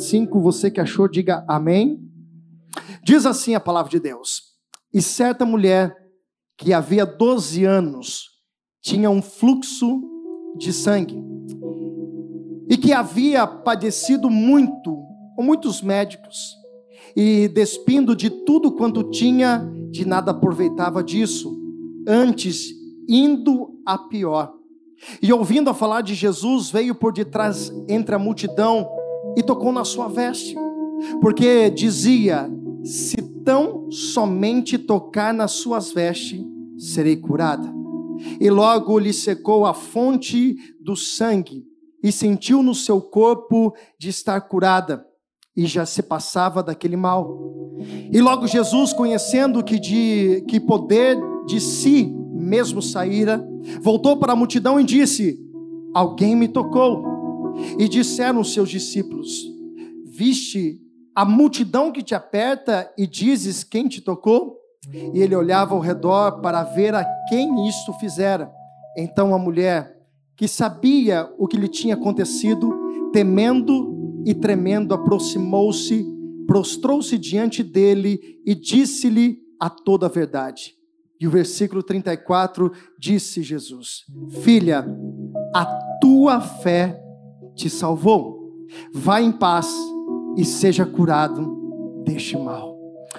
25. Você que achou, diga amém. Diz assim a palavra de Deus: E certa mulher que havia 12 anos tinha um fluxo de sangue e que havia padecido muito com muitos médicos e despindo de tudo quanto tinha, de nada aproveitava disso, antes indo a pior. E ouvindo a falar de Jesus, veio por detrás entre a multidão e tocou na sua veste, porque dizia: Se tão somente tocar nas suas vestes, serei curada. E logo lhe secou a fonte do sangue, e sentiu no seu corpo de estar curada, e já se passava daquele mal. E logo Jesus, conhecendo que de que poder de si mesmo saíra, voltou para a multidão e disse: Alguém me tocou. E disseram os seus discípulos: Viste a multidão que te aperta e dizes quem te tocou? E ele olhava ao redor para ver a quem isto fizera. Então a mulher, que sabia o que lhe tinha acontecido, temendo e tremendo, aproximou-se, prostrou-se diante dele e disse-lhe a toda a verdade. E o versículo 34 disse Jesus: Filha, a tua fé te salvou. Vá em paz e seja curado deste mal.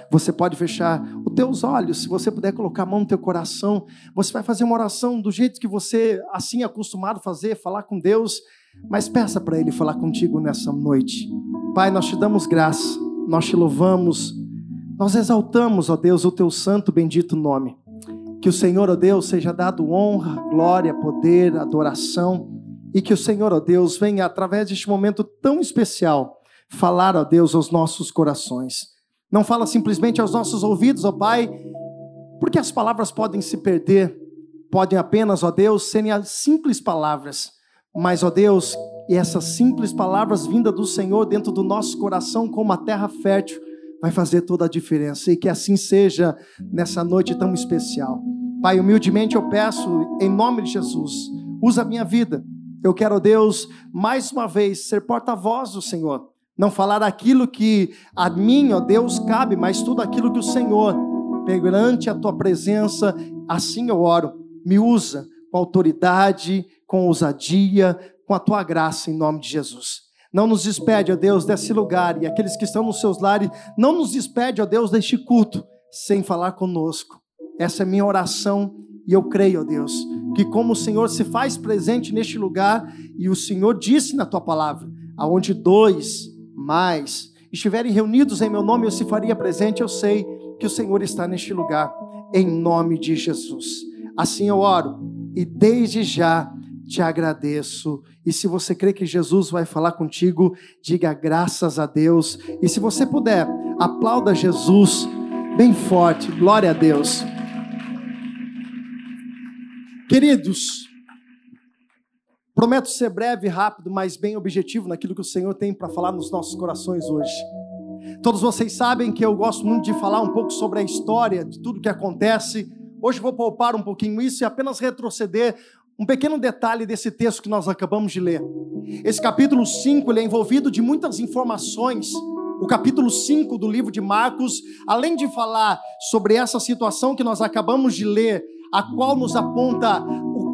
Você pode fechar os teus olhos, se você puder colocar a mão no teu coração, você vai fazer uma oração do jeito que você assim é acostumado a fazer, falar com Deus, mas peça para ele falar contigo nessa noite. Pai, nós te damos graça, nós te louvamos, nós exaltamos, ó Deus, o teu santo bendito nome. Que o Senhor, ó Deus, seja dado honra, glória, poder, adoração, e que o Senhor, ó Deus, venha através deste momento tão especial falar, ó Deus, aos nossos corações. Não fala simplesmente aos nossos ouvidos, ó Pai, porque as palavras podem se perder, podem apenas, ó Deus, serem as simples palavras, mas, ó Deus, e essas simples palavras vindas do Senhor dentro do nosso coração como a terra fértil, vai fazer toda a diferença e que assim seja nessa noite tão especial. Pai, humildemente eu peço, em nome de Jesus, usa a minha vida. Eu quero, Deus, mais uma vez ser porta-voz do Senhor. Não falar aquilo que a mim, ó Deus, cabe, mas tudo aquilo que o Senhor, perante a tua presença, assim eu oro. Me usa com autoridade, com ousadia, com a tua graça, em nome de Jesus. Não nos despede, ó Deus, desse lugar. E aqueles que estão nos seus lares, não nos despede, ó Deus, deste culto, sem falar conosco. Essa é minha oração e eu creio, ó Deus, que como o Senhor se faz presente neste lugar, e o Senhor disse na tua palavra, aonde dois, mais, estiverem reunidos em meu nome, eu se faria presente, eu sei que o Senhor está neste lugar, em nome de Jesus. Assim eu oro, e desde já te agradeço. E se você crê que Jesus vai falar contigo, diga graças a Deus. E se você puder, aplauda Jesus bem forte. Glória a Deus. Queridos, prometo ser breve, rápido, mas bem objetivo naquilo que o Senhor tem para falar nos nossos corações hoje. Todos vocês sabem que eu gosto muito de falar um pouco sobre a história de tudo que acontece. Hoje vou poupar um pouquinho isso e apenas retroceder um pequeno detalhe desse texto que nós acabamos de ler. Esse capítulo 5 é envolvido de muitas informações. O capítulo 5 do livro de Marcos, além de falar sobre essa situação que nós acabamos de ler, a qual nos aponta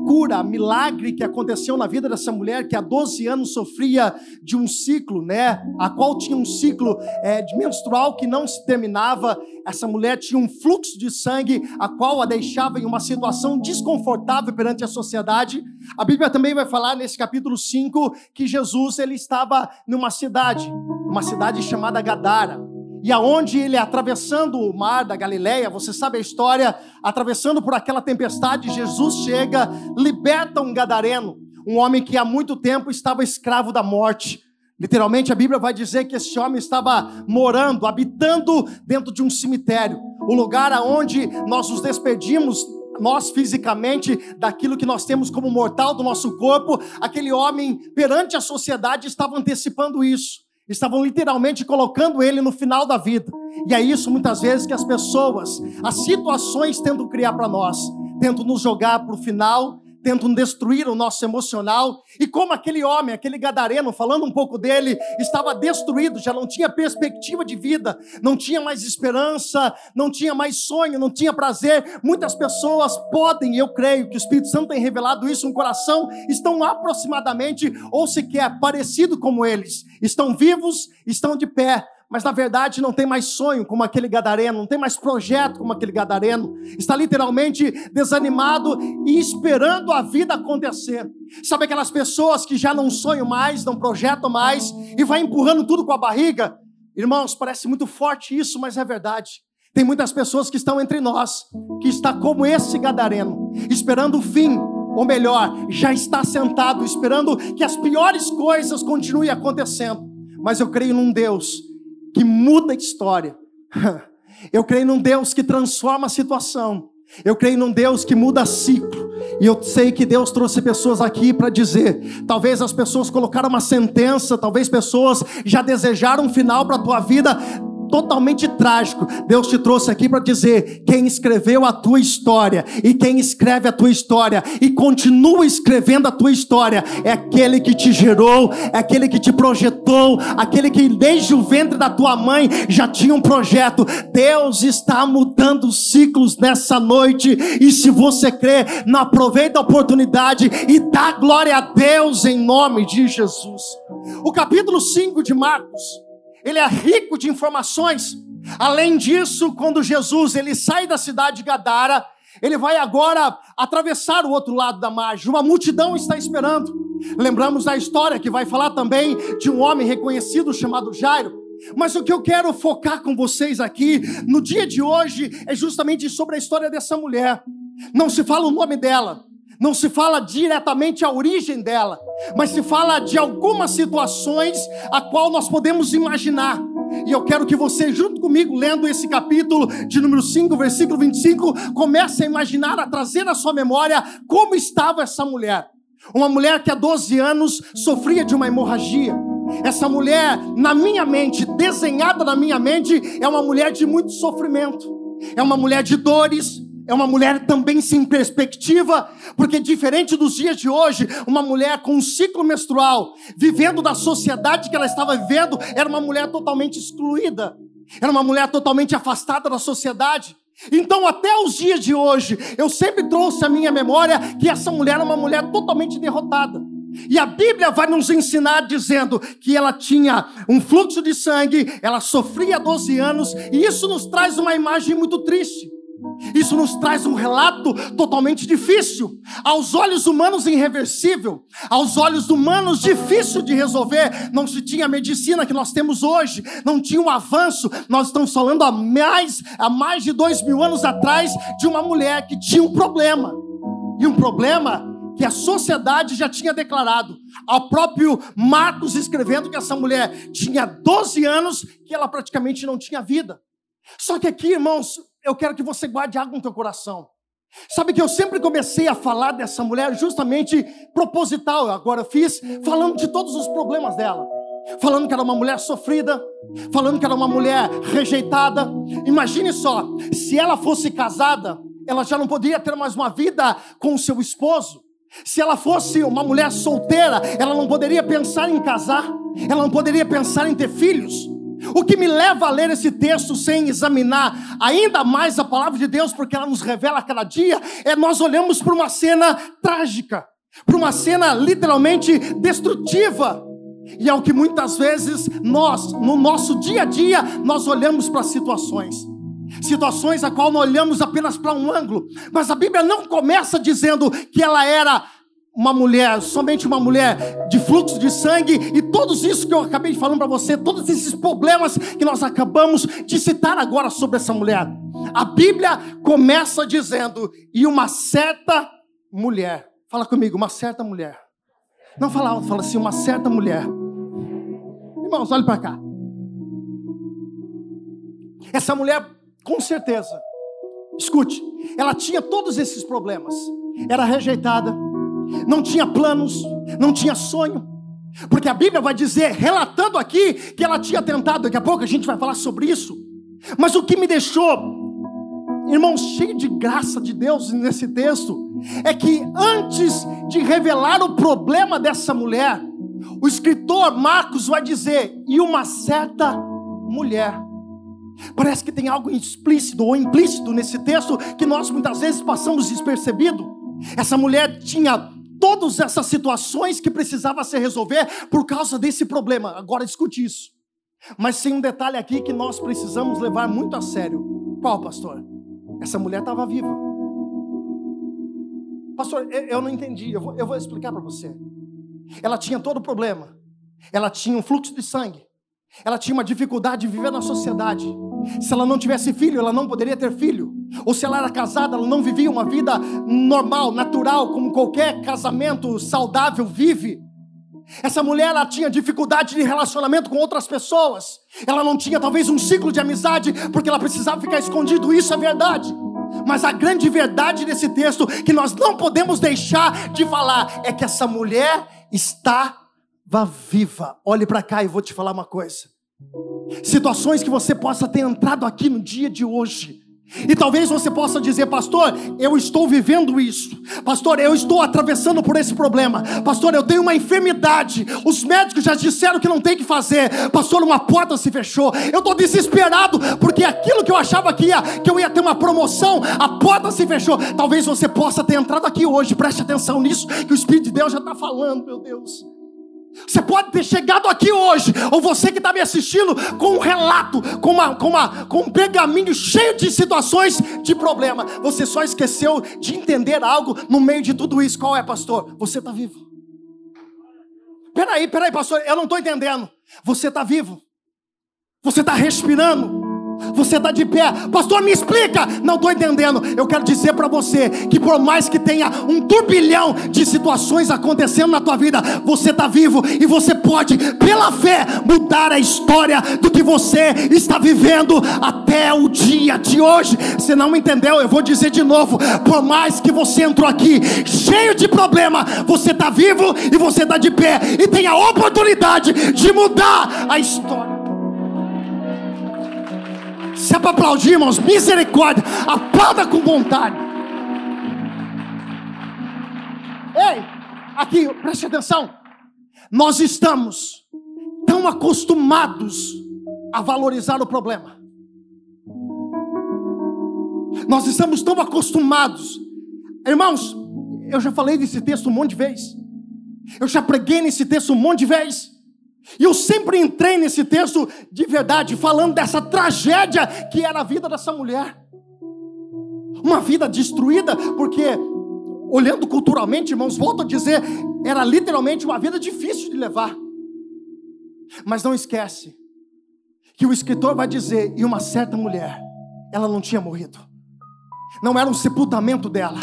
cura, milagre que aconteceu na vida dessa mulher que há 12 anos sofria de um ciclo, né? A qual tinha um ciclo é, de menstrual que não se terminava. Essa mulher tinha um fluxo de sangue, a qual a deixava em uma situação desconfortável perante a sociedade. A Bíblia também vai falar nesse capítulo 5 que Jesus ele estava numa cidade, uma cidade chamada Gadara. E aonde ele atravessando o mar da Galileia, você sabe a história, atravessando por aquela tempestade, Jesus chega, liberta um gadareno, um homem que há muito tempo estava escravo da morte. Literalmente a Bíblia vai dizer que esse homem estava morando, habitando dentro de um cemitério, o lugar aonde nós nos despedimos nós fisicamente daquilo que nós temos como mortal do nosso corpo, aquele homem perante a sociedade estava antecipando isso estavam literalmente colocando ele no final da vida. E é isso muitas vezes que as pessoas, as situações tentam criar para nós, tentam nos jogar para o final, tentam destruir o nosso emocional. E como aquele homem, aquele gadareno, falando um pouco dele, estava destruído, já não tinha perspectiva de vida, não tinha mais esperança, não tinha mais sonho, não tinha prazer. Muitas pessoas podem, e eu creio que o Espírito Santo tem revelado isso no coração, estão aproximadamente ou sequer parecido como eles. Estão vivos, estão de pé, mas na verdade não tem mais sonho como aquele gadareno, não tem mais projeto como aquele gadareno, está literalmente desanimado e esperando a vida acontecer. Sabe aquelas pessoas que já não sonham mais, não projetam mais e vai empurrando tudo com a barriga? Irmãos, parece muito forte isso, mas é verdade. Tem muitas pessoas que estão entre nós, que está como esse gadareno, esperando o fim, ou melhor, já está sentado esperando que as piores coisas continuem acontecendo. Mas eu creio num Deus que muda a história. Eu creio num Deus que transforma a situação. Eu creio num Deus que muda ciclo. E eu sei que Deus trouxe pessoas aqui para dizer: talvez as pessoas colocaram uma sentença, talvez pessoas já desejaram um final para a tua vida totalmente trágico. Deus te trouxe aqui para dizer: quem escreveu a tua história e quem escreve a tua história e continua escrevendo a tua história é aquele que te gerou, é aquele que te projetou, aquele que desde o ventre da tua mãe já tinha um projeto. Deus está mudando ciclos nessa noite e se você crê, não aproveita a oportunidade e dá glória a Deus em nome de Jesus. O capítulo 5 de Marcos ele é rico de informações. Além disso, quando Jesus ele sai da cidade de Gadara, ele vai agora atravessar o outro lado da margem. Uma multidão está esperando. Lembramos da história que vai falar também de um homem reconhecido chamado Jairo. Mas o que eu quero focar com vocês aqui no dia de hoje é justamente sobre a história dessa mulher. Não se fala o nome dela, não se fala diretamente a origem dela, mas se fala de algumas situações a qual nós podemos imaginar. E eu quero que você, junto comigo, lendo esse capítulo de número 5, versículo 25, comece a imaginar, a trazer na sua memória como estava essa mulher. Uma mulher que há 12 anos sofria de uma hemorragia. Essa mulher, na minha mente, desenhada na minha mente, é uma mulher de muito sofrimento. É uma mulher de dores, é uma mulher também sem perspectiva, porque diferente dos dias de hoje, uma mulher com um ciclo menstrual, vivendo da sociedade que ela estava vivendo, era uma mulher totalmente excluída, era uma mulher totalmente afastada da sociedade. Então, até os dias de hoje, eu sempre trouxe à minha memória que essa mulher era uma mulher totalmente derrotada. E a Bíblia vai nos ensinar dizendo que ela tinha um fluxo de sangue, ela sofria 12 anos, e isso nos traz uma imagem muito triste. Isso nos traz um relato totalmente difícil, aos olhos humanos irreversível, aos olhos humanos difícil de resolver. Não se tinha a medicina que nós temos hoje, não tinha um avanço. Nós estamos falando há mais, há mais de dois mil anos atrás de uma mulher que tinha um problema, e um problema que a sociedade já tinha declarado. Ao próprio Marcos escrevendo que essa mulher tinha 12 anos, que ela praticamente não tinha vida. Só que aqui, irmãos, eu quero que você guarde água no teu coração. Sabe que eu sempre comecei a falar dessa mulher justamente proposital, agora fiz, falando de todos os problemas dela. Falando que era uma mulher sofrida, falando que era uma mulher rejeitada. Imagine só, se ela fosse casada, ela já não poderia ter mais uma vida com o seu esposo. Se ela fosse uma mulher solteira, ela não poderia pensar em casar, ela não poderia pensar em ter filhos. O que me leva a ler esse texto sem examinar ainda mais a palavra de Deus, porque ela nos revela a cada dia, é nós olhamos para uma cena trágica, para uma cena literalmente destrutiva. E é o que muitas vezes nós, no nosso dia a dia, nós olhamos para situações. Situações a qual nós olhamos apenas para um ângulo. Mas a Bíblia não começa dizendo que ela era uma mulher, somente uma mulher de fluxo de sangue e todos isso que eu acabei de falar para você, todos esses problemas que nós acabamos de citar agora sobre essa mulher. A Bíblia começa dizendo: "E uma certa mulher". Fala comigo, uma certa mulher. Não fala alto, fala assim, uma certa mulher. Irmãos, olhe para cá. Essa mulher, com certeza, escute, ela tinha todos esses problemas. Era rejeitada, não tinha planos, não tinha sonho. Porque a Bíblia vai dizer, relatando aqui, que ela tinha tentado, daqui a pouco a gente vai falar sobre isso. Mas o que me deixou, irmãos, cheio de graça de Deus nesse texto, é que antes de revelar o problema dessa mulher, o escritor Marcos vai dizer, e uma certa mulher. Parece que tem algo explícito ou implícito nesse texto que nós muitas vezes passamos despercebido. Essa mulher tinha todas essas situações que precisava se resolver por causa desse problema. Agora escute isso. Mas tem um detalhe aqui que nós precisamos levar muito a sério. Qual, pastor? Essa mulher estava viva. Pastor, eu não entendi. Eu vou, eu vou explicar para você. Ela tinha todo o problema. Ela tinha um fluxo de sangue. Ela tinha uma dificuldade de viver na sociedade. Se ela não tivesse filho, ela não poderia ter filho. Ou se ela era casada, ela não vivia uma vida normal, natural, como qualquer casamento saudável vive. Essa mulher ela tinha dificuldade de relacionamento com outras pessoas. Ela não tinha talvez um ciclo de amizade porque ela precisava ficar escondido. Isso é verdade. Mas a grande verdade desse texto que nós não podemos deixar de falar é que essa mulher estava viva. Olhe para cá e vou te falar uma coisa. Situações que você possa ter entrado aqui no dia de hoje e talvez você possa dizer, pastor, eu estou vivendo isso. Pastor, eu estou atravessando por esse problema. Pastor, eu tenho uma enfermidade. Os médicos já disseram que não tem que fazer. Pastor, uma porta se fechou. Eu estou desesperado porque aquilo que eu achava que, ia, que eu ia ter uma promoção, a porta se fechou. Talvez você possa ter entrado aqui hoje. Preste atenção nisso, que o Espírito de Deus já está falando, meu Deus. Você pode ter chegado aqui hoje, ou você que está me assistindo, com um relato, com, uma, com, uma, com um pergaminho cheio de situações de problema. Você só esqueceu de entender algo no meio de tudo isso. Qual é, pastor? Você está vivo. Peraí, peraí, pastor, eu não estou entendendo. Você está vivo. Você está respirando. Você está de pé, pastor, me explica. Não estou entendendo. Eu quero dizer para você que por mais que tenha um turbilhão de situações acontecendo na tua vida, você está vivo e você pode, pela fé, mudar a história do que você está vivendo até o dia de hoje. Você não entendeu? Eu vou dizer de novo. Por mais que você entrou aqui cheio de problema, você está vivo e você está de pé e tem a oportunidade de mudar a história. Se é para aplaudir, irmãos, misericórdia, aplauda com vontade. Ei, aqui, preste atenção. Nós estamos tão acostumados a valorizar o problema. Nós estamos tão acostumados. Irmãos, eu já falei desse texto um monte de vezes. Eu já preguei nesse texto um monte de vezes. E eu sempre entrei nesse texto de verdade, falando dessa tragédia que era a vida dessa mulher. Uma vida destruída, porque, olhando culturalmente, irmãos, volto a dizer, era literalmente uma vida difícil de levar. Mas não esquece que o escritor vai dizer, e uma certa mulher, ela não tinha morrido, não era um sepultamento dela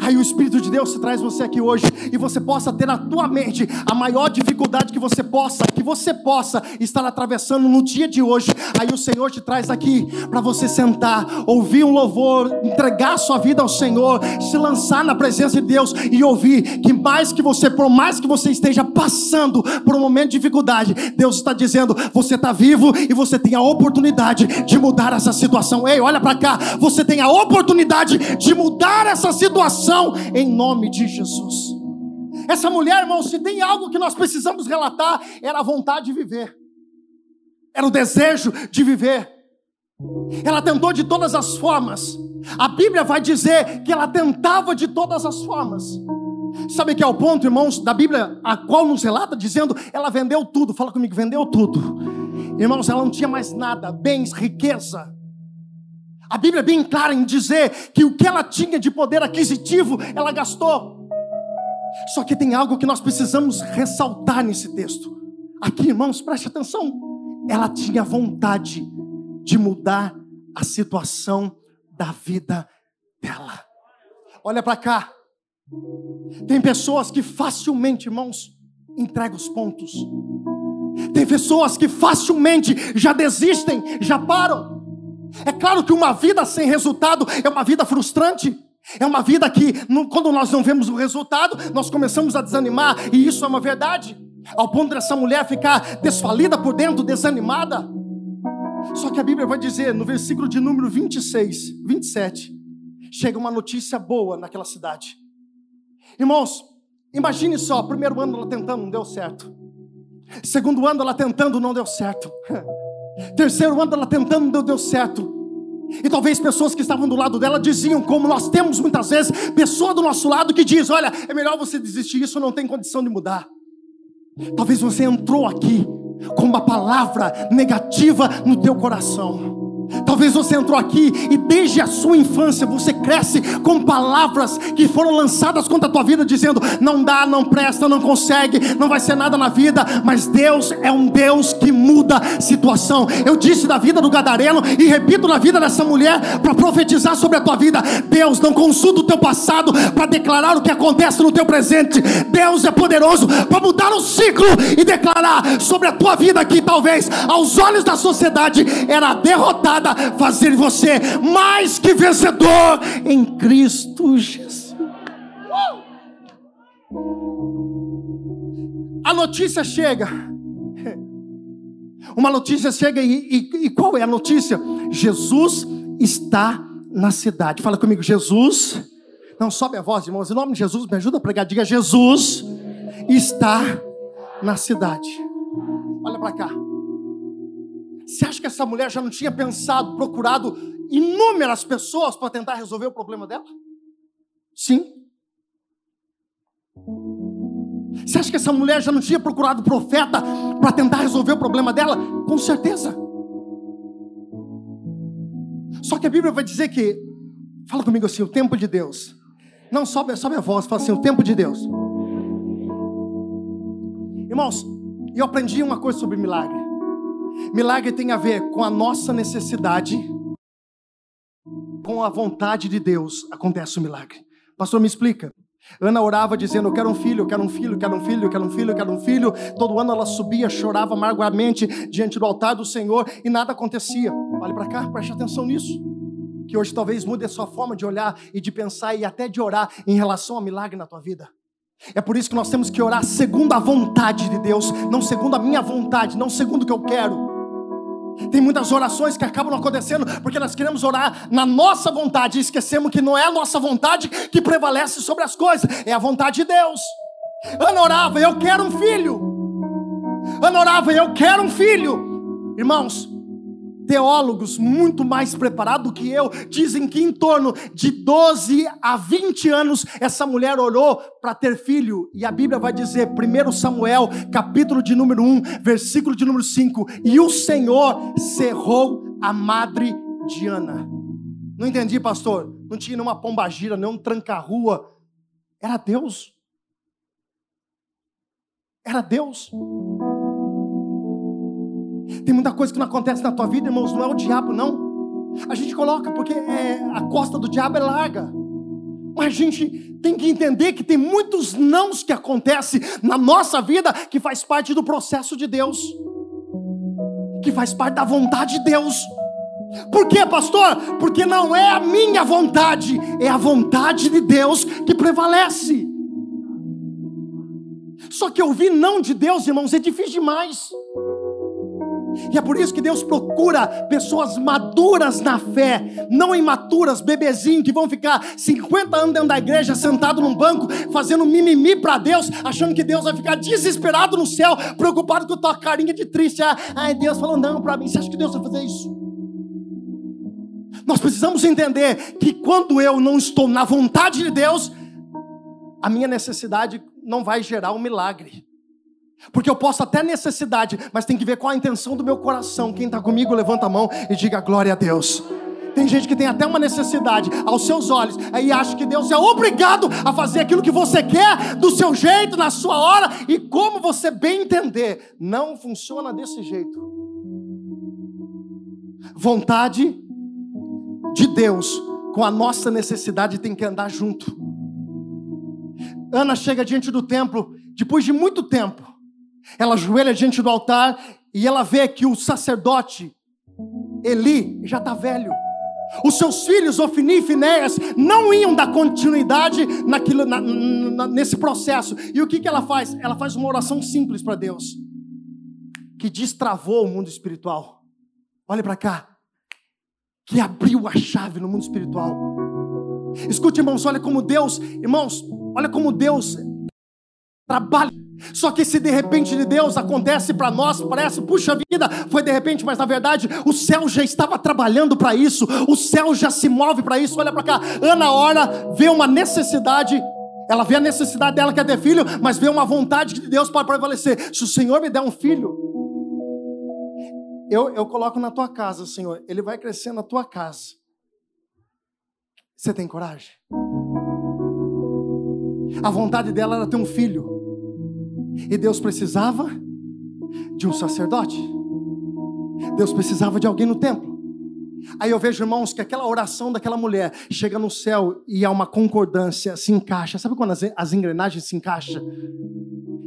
Aí o Espírito de Deus traz você aqui hoje e você possa ter na tua mente a maior dificuldade que você possa, que você possa estar atravessando no dia de hoje. Aí o Senhor te traz aqui para você sentar, ouvir um louvor, entregar sua vida ao Senhor, se lançar na presença de Deus e ouvir que mais que você, por mais que você esteja passando por um momento de dificuldade, Deus está dizendo: você está vivo e você tem a oportunidade de mudar essa situação. Ei, olha para cá, você tem a oportunidade de mudar essa situação em nome de Jesus. Essa mulher, irmão, se tem algo que nós precisamos relatar, era a vontade de viver, era o desejo de viver. Ela tentou de todas as formas. A Bíblia vai dizer que ela tentava de todas as formas. Sabe que é o ponto, irmãos, da Bíblia, a qual nos relata, dizendo, ela vendeu tudo. Fala comigo, vendeu tudo. Irmãos, ela não tinha mais nada, bens, riqueza. A Bíblia é bem clara em dizer que o que ela tinha de poder aquisitivo, ela gastou. Só que tem algo que nós precisamos ressaltar nesse texto. Aqui, irmãos, preste atenção. Ela tinha vontade de mudar a situação da vida dela. Olha para cá. Tem pessoas que facilmente, irmãos, entregam os pontos. Tem pessoas que facilmente já desistem, já param. É claro que uma vida sem resultado é uma vida frustrante. É uma vida que, quando nós não vemos o resultado, nós começamos a desanimar, e isso é uma verdade. Ao ponto dessa mulher ficar desfalida por dentro, desanimada. Só que a Bíblia vai dizer no versículo de número 26, 27, chega uma notícia boa naquela cidade. Irmãos, imagine só, primeiro ano ela tentando, não deu certo. Segundo ano ela tentando, não deu certo. Terceiro ano ela tentando, deu certo. E talvez pessoas que estavam do lado dela diziam, como nós temos muitas vezes, pessoa do nosso lado que diz: Olha, é melhor você desistir, isso não tem condição de mudar. Talvez você entrou aqui com uma palavra negativa no teu coração. Talvez você entrou aqui e desde a sua infância você cresce com palavras que foram lançadas contra a tua vida, dizendo: não dá, não presta, não consegue, não vai ser nada na vida. Mas Deus é um Deus que muda situação. Eu disse da vida do Gadareno e repito na vida dessa mulher para profetizar sobre a tua vida. Deus não consulta o teu passado para declarar o que acontece no teu presente. Deus é poderoso para mudar o ciclo e declarar sobre a tua vida que talvez aos olhos da sociedade era derrotada fazer você mais que vencedor em Cristo Jesus. A notícia chega. Uma notícia chega e, e, e qual é a notícia? Jesus está na cidade. Fala comigo, Jesus. Não sobe a voz, irmãos. Em nome de Jesus, me ajuda a pregar. Diga: Jesus está na cidade. Olha para cá. Você acha que essa mulher já não tinha pensado, procurado inúmeras pessoas para tentar resolver o problema dela? Sim. Você acha que essa mulher já não tinha procurado profeta para tentar resolver o problema dela? Com certeza. Só que a Bíblia vai dizer que, fala comigo assim, o tempo de Deus. Não, sobe, sobe a voz, fala assim, o tempo de Deus. Irmãos, eu aprendi uma coisa sobre milagre. Milagre tem a ver com a nossa necessidade, com a vontade de Deus acontece o milagre. Pastor, me explica. Ana orava dizendo: Eu quero um filho, eu quero um filho, eu quero um filho, eu quero um filho, eu quero um filho. Todo ano ela subia, chorava amargamente diante do altar do Senhor e nada acontecia. Olhe para cá, preste atenção nisso. Que hoje talvez mude a sua forma de olhar e de pensar e até de orar em relação ao milagre na tua vida. É por isso que nós temos que orar segundo a vontade de Deus, não segundo a minha vontade, não segundo o que eu quero. Tem muitas orações que acabam acontecendo porque nós queremos orar na nossa vontade e esquecemos que não é a nossa vontade que prevalece sobre as coisas, é a vontade de Deus. Ana orava, eu quero um filho. Ana orava, eu quero um filho. Irmãos, teólogos muito mais preparados do que eu dizem que em torno de 12 a 20 anos essa mulher orou para ter filho. E a Bíblia vai dizer, 1 Samuel, capítulo de número 1, versículo de número 5: E o Senhor cerrou a madre de Ana. Não entendi, pastor. Não tinha nenhuma pombagira, nenhum tranca-rua. Era Deus. Era Deus. Tem muita coisa que não acontece na tua vida, irmãos, não é o diabo, não. A gente coloca porque é, a costa do diabo é larga. Mas a gente tem que entender que tem muitos nãos que acontecem na nossa vida que faz parte do processo de Deus, que faz parte da vontade de Deus. Por quê, pastor? Porque não é a minha vontade, é a vontade de Deus que prevalece. Só que ouvir não de Deus, irmãos, é difícil demais. E é por isso que Deus procura pessoas maduras na fé, não imaturas, bebezinho que vão ficar 50 anos dentro da igreja, sentado num banco, fazendo mimimi para Deus, achando que Deus vai ficar desesperado no céu, preocupado com a tua carinha de triste. Ah, ai, Deus falou não para mim. Você acha que Deus vai fazer isso? Nós precisamos entender que quando eu não estou na vontade de Deus, a minha necessidade não vai gerar um milagre. Porque eu posso até necessidade, mas tem que ver qual a intenção do meu coração. Quem está comigo, levanta a mão e diga glória a Deus. Tem gente que tem até uma necessidade aos seus olhos, aí acha que Deus é obrigado a fazer aquilo que você quer, do seu jeito, na sua hora e como você bem entender. Não funciona desse jeito. Vontade de Deus com a nossa necessidade tem que andar junto. Ana chega diante do templo depois de muito tempo. Ela ajoelha diante do altar e ela vê que o sacerdote Eli já está velho. Os seus filhos, Ofni e Finéias, não iam dar continuidade naquilo, na, na, nesse processo. E o que, que ela faz? Ela faz uma oração simples para Deus, que destravou o mundo espiritual. Olha para cá, que abriu a chave no mundo espiritual. Escute, irmãos, olha como Deus, irmãos, olha como Deus trabalha. Só que se de repente de Deus acontece para nós, parece, puxa vida, foi de repente, mas na verdade o céu já estava trabalhando para isso, o céu já se move para isso. Olha para cá, Ana ora, vê uma necessidade, ela vê a necessidade dela que é ter filho, mas vê uma vontade de Deus para prevalecer. Se o Senhor me der um filho, eu, eu coloco na tua casa, Senhor, ele vai crescer na tua casa. Você tem coragem? A vontade dela era ter um filho. E Deus precisava de um sacerdote. Deus precisava de alguém no templo. Aí eu vejo, irmãos, que aquela oração daquela mulher chega no céu e há uma concordância, se encaixa. Sabe quando as, as engrenagens se encaixam?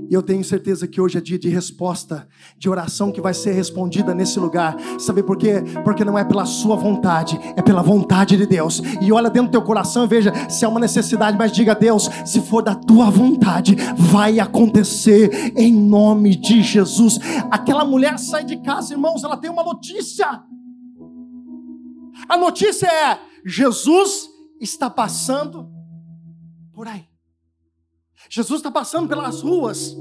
E eu tenho certeza que hoje é dia de resposta, de oração que vai ser respondida nesse lugar. Sabe por quê? Porque não é pela sua vontade, é pela vontade de Deus. E olha dentro do teu coração e veja se há uma necessidade, mas diga a Deus, se for da tua vontade, vai acontecer em nome de Jesus. Aquela mulher sai de casa, irmãos, ela tem uma notícia. A notícia é: Jesus está passando por aí. Jesus está passando pelas ruas.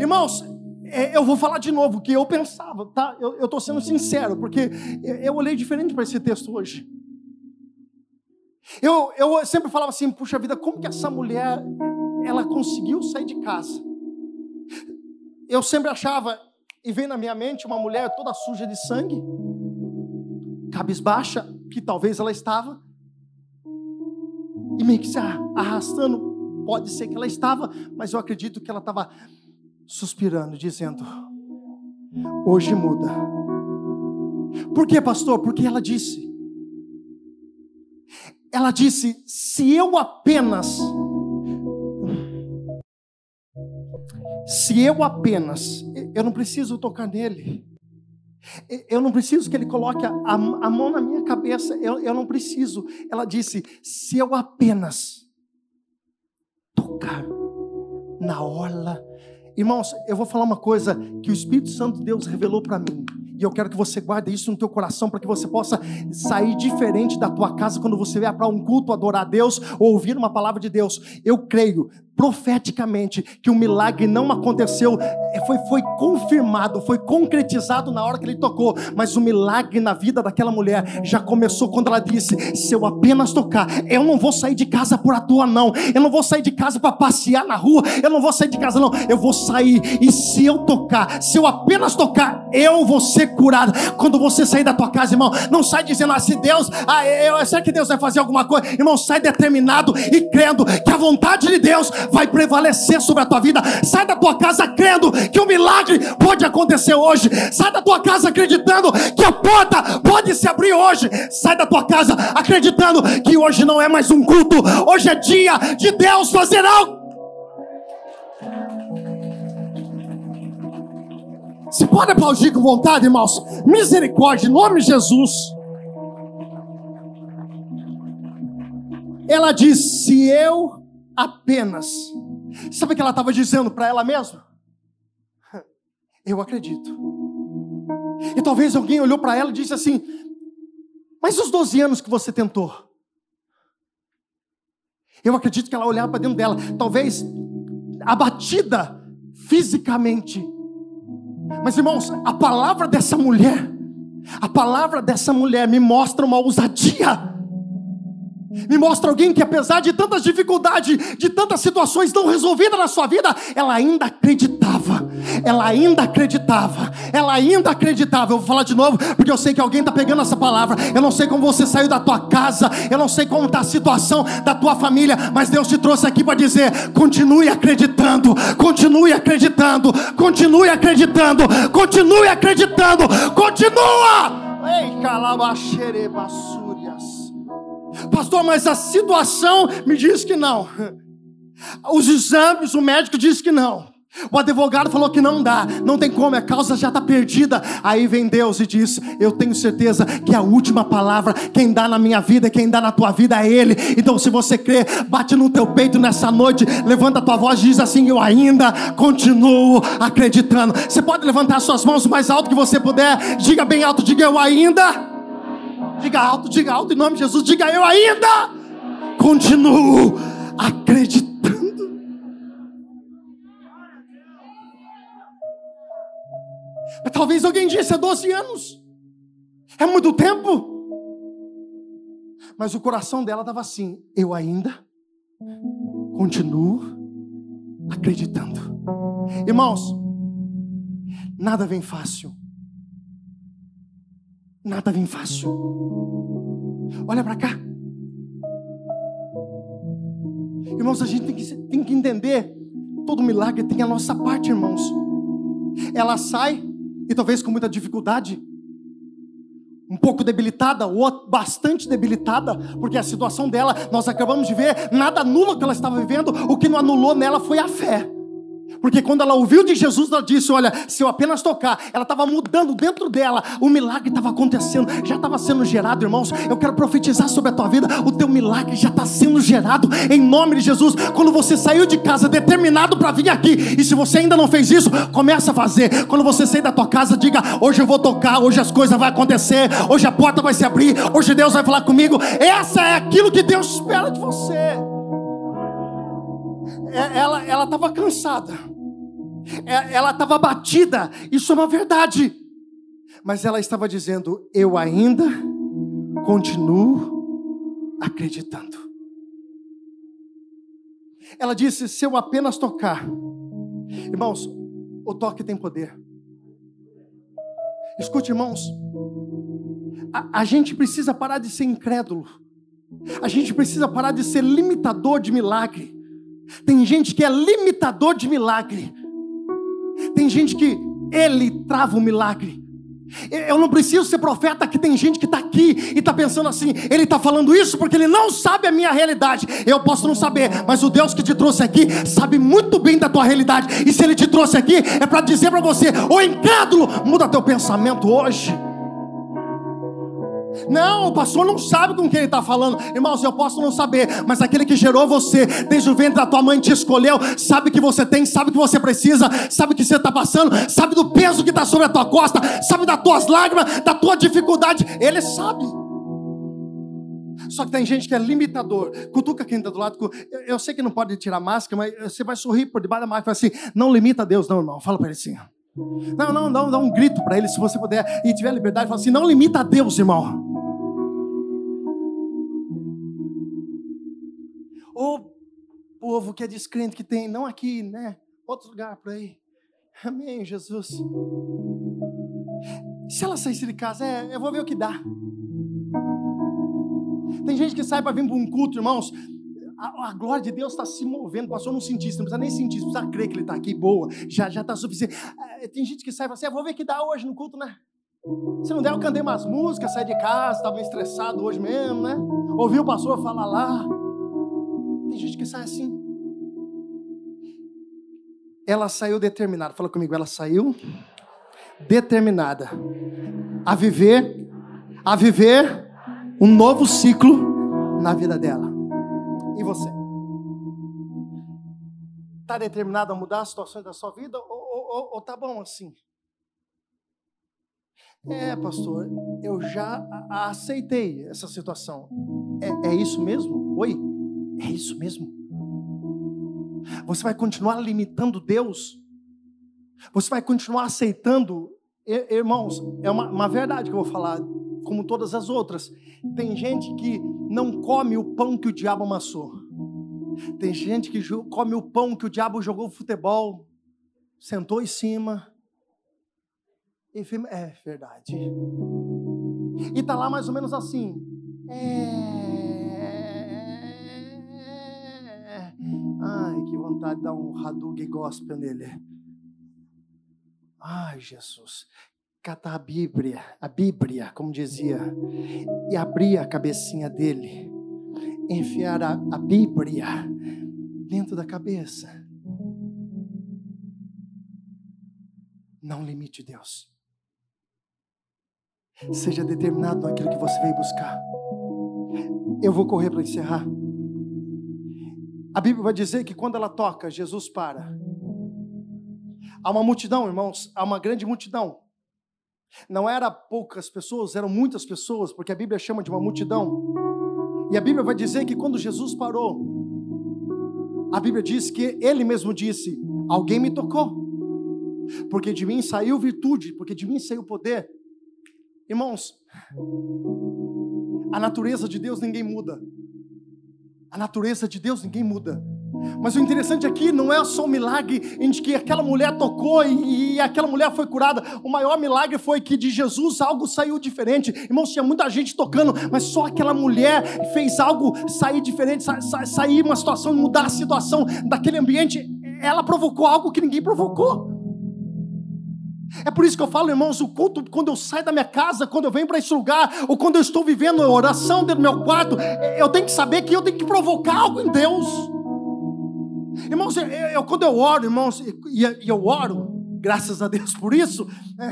Irmãos, é, eu vou falar de novo o que eu pensava, tá? Eu estou sendo sincero, porque eu olhei diferente para esse texto hoje. Eu, eu sempre falava assim, puxa vida, como que essa mulher, ela conseguiu sair de casa? Eu sempre achava, e vem na minha mente uma mulher toda suja de sangue, cabisbaixa, que talvez ela estava, e meio que se arrastando Pode ser que ela estava, mas eu acredito que ela estava suspirando, dizendo: Hoje muda. Por quê, pastor? Porque ela disse. Ela disse: Se eu apenas. Se eu apenas. Eu não preciso tocar nele. Eu não preciso que ele coloque a, a, a mão na minha cabeça. Eu, eu não preciso. Ela disse: Se eu apenas tocar na orla. Irmãos, eu vou falar uma coisa que o Espírito Santo de Deus revelou para mim. E eu quero que você guarde isso no teu coração para que você possa sair diferente da tua casa quando você vier para um culto adorar a Deus ou ouvir uma palavra de Deus. Eu creio profeticamente que o milagre não aconteceu, é, foi, foi confirmado, foi concretizado na hora que ele tocou, mas o milagre na vida daquela mulher já começou quando ela disse: Se eu apenas tocar, eu não vou sair de casa por à toa, não, eu não vou sair de casa para passear na rua, eu não vou sair de casa, não, eu vou sair, e se eu tocar, se eu apenas tocar, eu vou ser curado. Quando você sair da tua casa, irmão, não sai dizendo assim, Deus, ah, eu, será que Deus vai fazer alguma coisa? Irmão, sai determinado e crendo que a vontade de Deus vai prevalecer sobre a tua vida. Sai da tua casa crendo que o milagre pode acontecer hoje. Sai da tua casa acreditando que a porta pode se abrir hoje. Sai da tua casa acreditando que hoje não é mais um culto, hoje é dia de Deus fazer algo. Se pode aplaudir com vontade, irmãos. Misericórdia, em nome de Jesus. Ela diz: Se eu apenas. Sabe o que ela estava dizendo para ela mesma? Eu acredito. E talvez alguém olhou para ela e disse assim: Mas os 12 anos que você tentou? Eu acredito que ela olhava para dentro dela, talvez abatida fisicamente, mas irmãos, a palavra dessa mulher, a palavra dessa mulher me mostra uma ousadia. Me mostra alguém que, apesar de tantas dificuldades, de tantas situações não resolvidas na sua vida, ela ainda acreditava. Ela ainda acreditava. Ela ainda acreditava. Eu vou falar de novo, porque eu sei que alguém está pegando essa palavra. Eu não sei como você saiu da tua casa. Eu não sei como está a situação da tua família. Mas Deus te trouxe aqui para dizer: continue acreditando. Continue acreditando. Continue acreditando. Continue acreditando. Continua. Ei, calabaxere basúrias. Pastor, mas a situação me diz que não. Os exames, o médico diz que não. O advogado falou que não dá, não tem como, a causa já está perdida. Aí vem Deus e diz: Eu tenho certeza que a última palavra, quem dá na minha vida, quem dá na tua vida é Ele. Então, se você crê, bate no teu peito nessa noite, levanta a tua voz e diz assim: Eu ainda continuo acreditando. Você pode levantar suas mãos o mais alto que você puder, diga bem alto, diga eu ainda Diga alto, diga alto em nome de Jesus. Diga eu ainda. continuo acreditando. Talvez alguém disse, é 12 anos. É muito tempo. Mas o coração dela estava assim: eu ainda continuo acreditando. Irmãos, nada vem fácil. Nada vem fácil. Olha para cá. Irmãos, a gente tem que, tem que entender: todo milagre tem a nossa parte, irmãos. Ela sai, e talvez com muita dificuldade, um pouco debilitada, ou bastante debilitada, porque a situação dela, nós acabamos de ver, nada anula o que ela estava vivendo, o que não anulou nela foi a fé. Porque quando ela ouviu de Jesus, ela disse: Olha, se eu apenas tocar, ela estava mudando dentro dela, o milagre estava acontecendo, já estava sendo gerado, irmãos. Eu quero profetizar sobre a tua vida: o teu milagre já está sendo gerado em nome de Jesus. Quando você saiu de casa determinado para vir aqui, e se você ainda não fez isso, começa a fazer. Quando você sair da tua casa, diga: Hoje eu vou tocar, hoje as coisas vão acontecer, hoje a porta vai se abrir, hoje Deus vai falar comigo. Essa é aquilo que Deus espera de você. É, ela estava cansada é, ela estava batida, isso é uma verdade. Mas ela estava dizendo: Eu ainda continuo acreditando. Ela disse: Se eu apenas tocar, irmãos, o toque tem poder. Escute, irmãos, a, a gente precisa parar de ser incrédulo, a gente precisa parar de ser limitador de milagre. Tem gente que é limitador de milagre. Tem gente que ele trava o milagre. Eu não preciso ser profeta que tem gente que está aqui e está pensando assim, ele está falando isso porque ele não sabe a minha realidade. Eu posso não saber, mas o Deus que te trouxe aqui sabe muito bem da tua realidade. E se ele te trouxe aqui, é para dizer para você, ô incrédulo, muda teu pensamento hoje. Não, o pastor não sabe com quem ele está falando. Irmãos, eu posso não saber, mas aquele que gerou você, desde o ventre da tua mãe te escolheu, sabe que você tem, sabe que você precisa, sabe que você está passando, sabe do peso que está sobre a tua costa, sabe das tuas lágrimas, da tua dificuldade. Ele sabe. Só que tem gente que é limitador. Cutuca quem está do lado. Eu, sei que não pode tirar máscara, mas você vai sorrir por debaixo da máscara assim: não limita Deus, não, irmão. Fala para ele assim. Não, não, não, dá um grito para ele se você puder e tiver liberdade. Fala assim: não limita Deus, irmão. Povo que é descrente que tem, não aqui, né? Outro lugar por aí. Amém, Jesus. Se ela saísse de casa, é, eu vou ver o que dá. Tem gente que sai para vir para um culto, irmãos. A, a, glória de Deus está se movendo. Passou num cientista, não precisa nem sentir, precisa crer que ele está aqui, boa. Já já está suficiente. É, tem gente que sai e fala assim: eu vou ver o que dá hoje no culto, né? Se não der, eu cantei umas músicas, saí de casa, estava estressado hoje mesmo, né? Ouvi o pastor falar lá. Tem gente que sai assim. Ela saiu determinada. Fala comigo, ela saiu determinada a viver, a viver um novo ciclo na vida dela. E você? Está determinado a mudar as situações da sua vida ou, ou, ou tá bom assim? É, pastor, eu já aceitei essa situação. É, é isso mesmo? Oi? É isso mesmo? Você vai continuar limitando Deus? Você vai continuar aceitando? Irmãos, é uma, uma verdade que eu vou falar, como todas as outras. Tem gente que não come o pão que o diabo amassou. Tem gente que come o pão que o diabo jogou futebol, sentou em cima. E é verdade. E tá lá mais ou menos assim. É vontade de dar um Hadug gospel nele. Ai, Jesus. Catar a Bíblia, a Bíblia, como dizia, e abrir a cabecinha dele, enfiar a, a Bíblia dentro da cabeça. Não limite Deus. Seja determinado naquilo que você veio buscar. Eu vou correr para encerrar. A Bíblia vai dizer que quando ela toca, Jesus para. Há uma multidão, irmãos, há uma grande multidão. Não era poucas pessoas, eram muitas pessoas, porque a Bíblia chama de uma multidão. E a Bíblia vai dizer que quando Jesus parou, a Bíblia diz que ele mesmo disse: Alguém me tocou, porque de mim saiu virtude, porque de mim saiu poder. Irmãos, a natureza de Deus ninguém muda. A natureza de Deus ninguém muda. Mas o interessante aqui não é só o milagre em que aquela mulher tocou e, e, aquela mulher foi curada. O maior milagre foi que de Jesus algo saiu diferente. Irmãos, tinha muita gente tocando, mas só aquela mulher fez algo sair diferente, sa, sa, sair uma situação, mudar a situação daquele ambiente. Ela provocou algo que ninguém provocou. É por isso que eu falo, irmãos, o culto, quando eu saio da minha casa, quando eu venho para esse lugar, ou quando eu estou vivendo a oração dentro do meu quarto, eu tenho que saber que eu tenho que provocar algo em Deus. Irmãos, eu, eu, quando eu oro, irmãos, e, eu oro, graças a Deus por isso,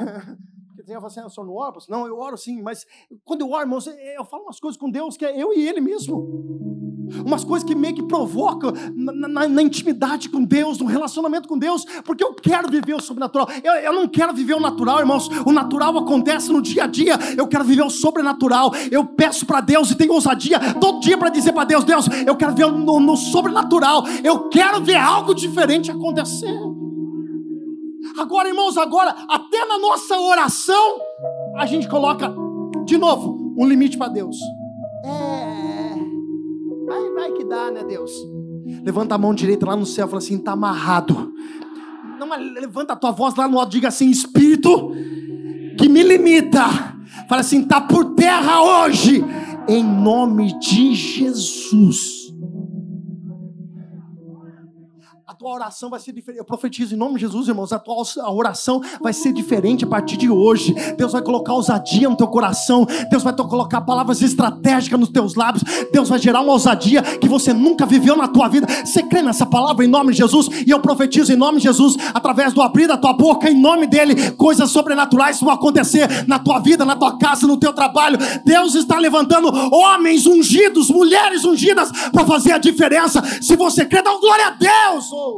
porque tem assim, eu só não oro, não, eu oro sim, mas quando eu oro, irmãos, eu falo umas coisas com Deus que é eu e Ele mesmo umas coisas que meio que provocam na, na, na, intimidade com Deus, no relacionamento com Deus, porque eu quero viver o sobrenatural. Eu, eu não quero viver o natural, irmãos. O natural acontece no dia a dia. Eu quero viver o sobrenatural. Eu peço para Deus e tenho ousadia todo dia para dizer para Deus: Deus, eu quero ver no, no sobrenatural. Eu quero ver algo diferente acontecer. Agora, irmãos, agora, até na nossa oração, a gente coloca de novo um limite para Deus. Vai que dá, né, Deus? Levanta a mão direita lá no céu e fala assim: está amarrado. Não, levanta a tua voz lá no alto, diga assim: Espírito que me limita. Fala assim: está por terra hoje, em nome de Jesus. Tua oração vai ser diferente. Eu profetizo em nome de Jesus, irmãos. A tua oração vai ser diferente a partir de hoje. Deus vai colocar ousadia no teu coração. Deus vai colocar palavras estratégicas nos teus lábios. Deus vai gerar uma ousadia que você nunca viveu na tua vida. Você crê nessa palavra em nome de Jesus? E eu profetizo em nome de Jesus, através do abrir da tua boca, em nome dele, coisas sobrenaturais vão acontecer na tua vida, na tua casa, no teu trabalho. Deus está levantando homens ungidos, mulheres ungidas para fazer a diferença. Se você crê, dá glória a Deus. Oh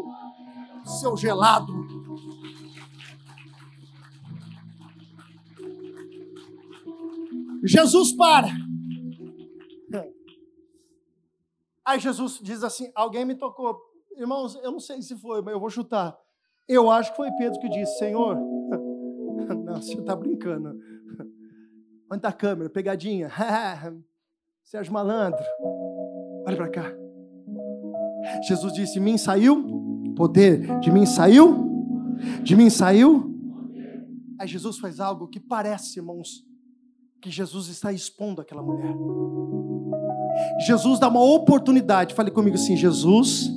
seu gelado. Jesus para. Aí Jesus diz assim: Alguém me tocou. Irmãos, eu não sei se foi, mas eu vou chutar. Eu acho que foi Pedro que disse: Senhor, não, você está brincando. Onde está a câmera? Pegadinha. Sérgio Malandro. Olha para cá. Jesus disse: Mim saiu poder. De mim saiu? De mim saiu? Aí Jesus faz algo que parece, irmãos, que Jesus está expondo aquela mulher. Jesus dá uma oportunidade. Fale comigo assim: Jesus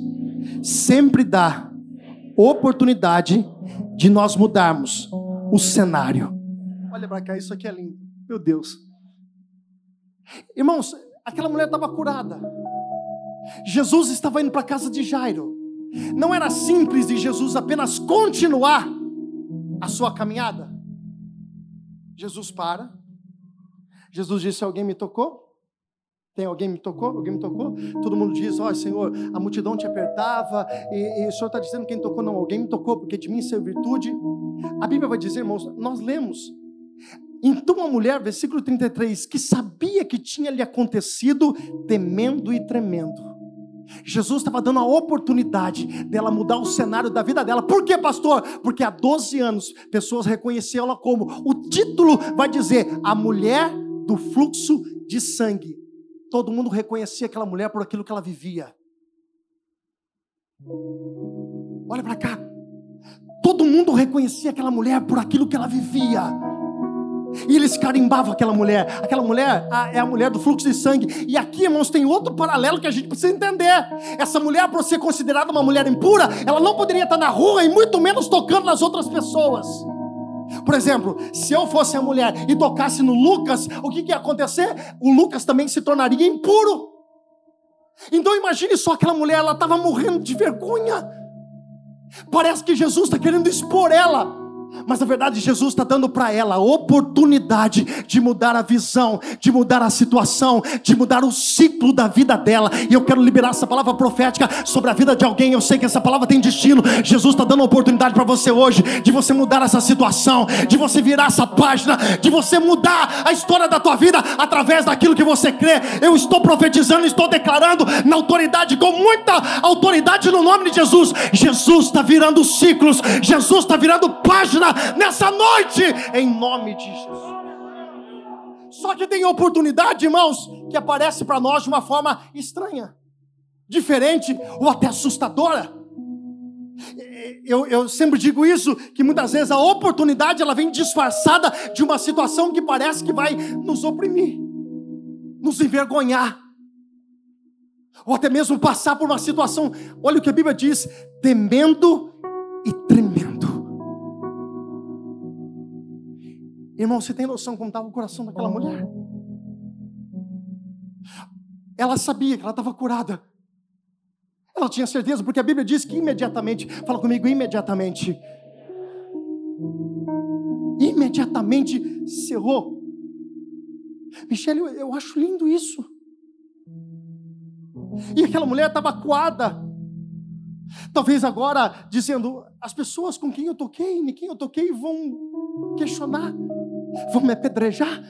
sempre dá oportunidade de nós mudarmos o cenário. Olha para cá, isso aqui é lindo. Meu Deus. Irmãos, aquela mulher estava curada. Jesus estava indo para a casa de Jairo. Não era simples de Jesus apenas continuar a sua caminhada. Jesus para. Jesus disse: Alguém me tocou? Tem alguém me tocou? Alguém me tocou? Todo mundo diz: Ó oh, Senhor, a multidão te apertava, e, e o Senhor está dizendo quem tocou? Não, alguém me tocou, porque de mim saiu virtude. A Bíblia vai dizer, irmãos, nós lemos. Então a mulher, versículo 33, que sabia que tinha lhe acontecido, temendo e tremendo. Jesus estava dando a oportunidade dela mudar o cenário da vida dela. Por quê, pastor? Porque há 12 anos pessoas reconheceram ela como o título vai dizer a mulher do fluxo de sangue. Todo mundo reconhecia aquela mulher por aquilo que ela vivia. Olha para cá. Todo mundo reconhecia aquela mulher por aquilo que ela vivia. E eles carimbavam aquela mulher. Aquela mulher é a mulher do fluxo de sangue. E aqui, irmãos, tem outro paralelo que a gente precisa entender. Essa mulher, por ser considerada uma mulher impura, ela não poderia estar na rua e muito menos tocando nas outras pessoas. Por exemplo, se eu fosse a mulher e tocasse no Lucas, o que, que ia acontecer? O Lucas também se tornaria impuro. Então imagine só aquela mulher, ela estava morrendo de vergonha. Parece que Jesus está querendo expor ela Mas na verdade, Jesus está dando para ela a oportunidade de mudar a visão, de mudar a situação, de mudar o ciclo da vida dela. E eu quero liberar essa palavra profética sobre a vida de alguém. Eu sei que essa palavra tem destino. Jesus está dando a oportunidade para você hoje de você mudar essa situação, de você virar essa página, de você mudar a história da tua vida através daquilo que você crê. Eu estou profetizando, estou declarando na autoridade, com muita autoridade no nome de Jesus. Jesus está virando ciclos, Jesus está virando página nessa noite, em nome de Jesus. Só que tem oportunidade, irmãos, que aparece para nós de uma forma estranha, diferente ou até assustadora. Eu, eu, sempre digo isso, que muitas vezes a oportunidade ela vem disfarçada de uma situação que parece que vai nos oprimir, nos envergonhar, ou até mesmo passar por uma situação. Olha o que a Bíblia diz: temendo e tremendo. Irmão, você tem noção como estava o coração daquela mulher? Ela sabia que ela estava curada. Ela tinha certeza, porque a Bíblia diz que imediatamente, fala comigo, imediatamente. Imediatamente cerrou. Michele, eu, acho lindo isso. E aquela mulher estava coada. Talvez agora dizendo, as pessoas com quem eu toquei, em quem eu toquei vão questionar vão me apedrejar.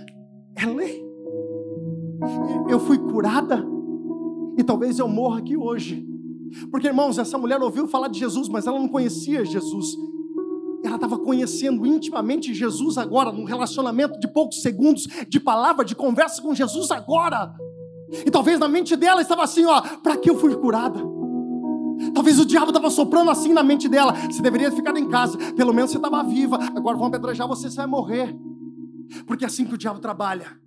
É lei. Eu fui curada e talvez eu morra aqui hoje. Porque, irmãos, essa mulher ouviu falar de Jesus, mas ela não conhecia Jesus. Ela estava conhecendo intimamente Jesus agora, num relacionamento de poucos segundos, de palavra, de conversa com Jesus agora. E talvez na mente dela estava assim: ó, para que eu fui curada? Talvez o diabo estava soprando assim na mente dela: você deveria ficar em casa, pelo menos você estava viva, agora vão apedrejar você, você vai morrer. Porque é assim que o diabo trabalha.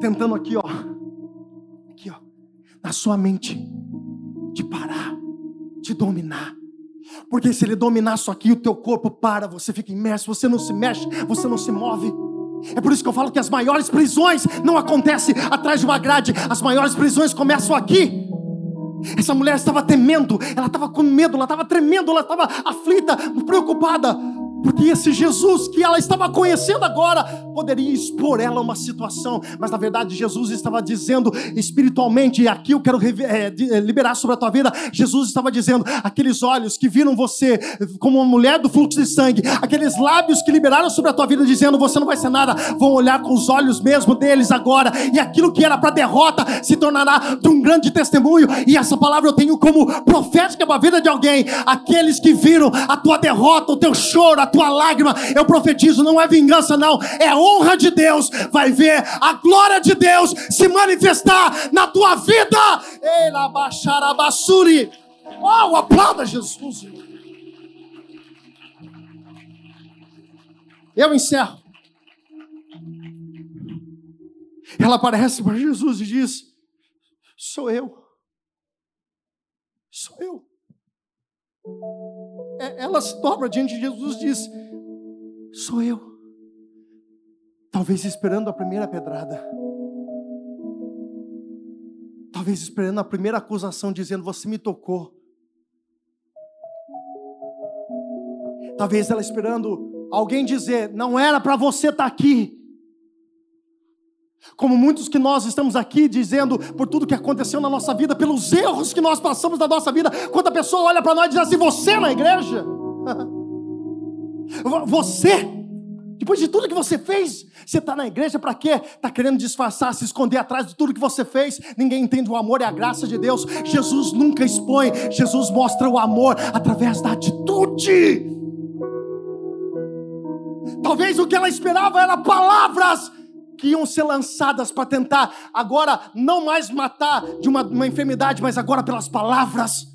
Tentando aqui, ó. Aqui, ó. Na sua mente. De parar. De dominar. Porque se ele dominar isso aqui, o teu corpo para, você fica imerso, você não se mexe, você não se move. É por isso que eu falo que as maiores prisões não acontecem atrás de uma grade, as maiores prisões começam aqui. Essa mulher estava temendo, ela estava com medo, ela estava tremendo, ela estava aflita, preocupada. Porque esse Jesus que ela estava conhecendo agora poderia expor ela a uma situação, mas na verdade Jesus estava dizendo espiritualmente, e aqui eu quero é, liberar sobre a tua vida. Jesus estava dizendo: aqueles olhos que viram você como uma mulher do fluxo de sangue, aqueles lábios que liberaram sobre a tua vida, dizendo: você não vai ser nada, vão olhar com os olhos mesmo deles agora, e aquilo que era para derrota se tornará de um grande testemunho. E essa palavra eu tenho como profética para a vida de alguém: aqueles que viram a tua derrota, o teu choro, tua lágrima, eu profetizo, não é vingança, não, é honra de Deus. Vai ver a glória de Deus se manifestar na tua vida. Ei, baixarabassuri. Oh, aplauda Jesus. Eu encerro. Ela aparece para Jesus e diz: Sou eu. Sou eu. É, ela se dobra diante de Jesus e diz: Sou eu. Talvez esperando a primeira pedrada. Talvez esperando a primeira acusação, dizendo: Você me tocou. Talvez ela esperando alguém dizer: Não era para você estar tá aqui. Como muitos que nós estamos aqui dizendo por tudo que aconteceu na nossa vida, pelos erros que nós passamos na nossa vida, quando a pessoa olha para nós e diz assim: Você na igreja? Você, depois de tudo que você fez, você está na igreja para quê? Está querendo disfarçar, se esconder atrás de tudo que você fez. Ninguém entende o amor e a graça de Deus. Jesus nunca expõe, Jesus mostra o amor através da atitude. Talvez o que ela esperava era palavras que iam ser lançadas para tentar agora não mais matar de uma, uma enfermidade, mas agora pelas palavras.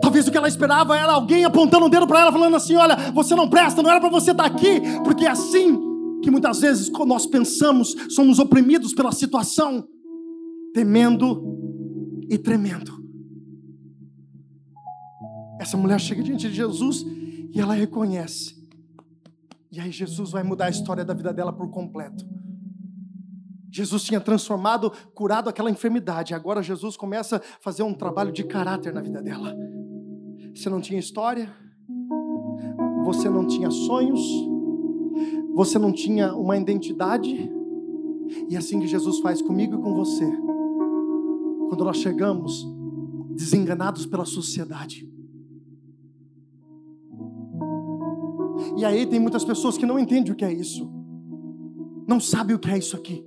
Talvez o que ela esperava era alguém apontando o dedo para ela, falando assim: Olha, você não presta, não era para você estar tá aqui, porque é assim que muitas vezes, nós pensamos, somos oprimidos pela situação, temendo e tremendo. Essa mulher chega diante de Jesus e ela reconhece. E aí Jesus vai mudar a história da vida dela por completo. Jesus tinha transformado, curado aquela enfermidade. Agora Jesus começa a fazer um trabalho de caráter na vida dela. Você não tinha história? você não tinha sonhos, você não tinha uma identidade, e é assim que Jesus faz comigo e com você. Quando nós chegamos desenganados pela sociedade. E aí tem muitas pessoas que não entendem o que é isso. Não sabem o que é isso aqui.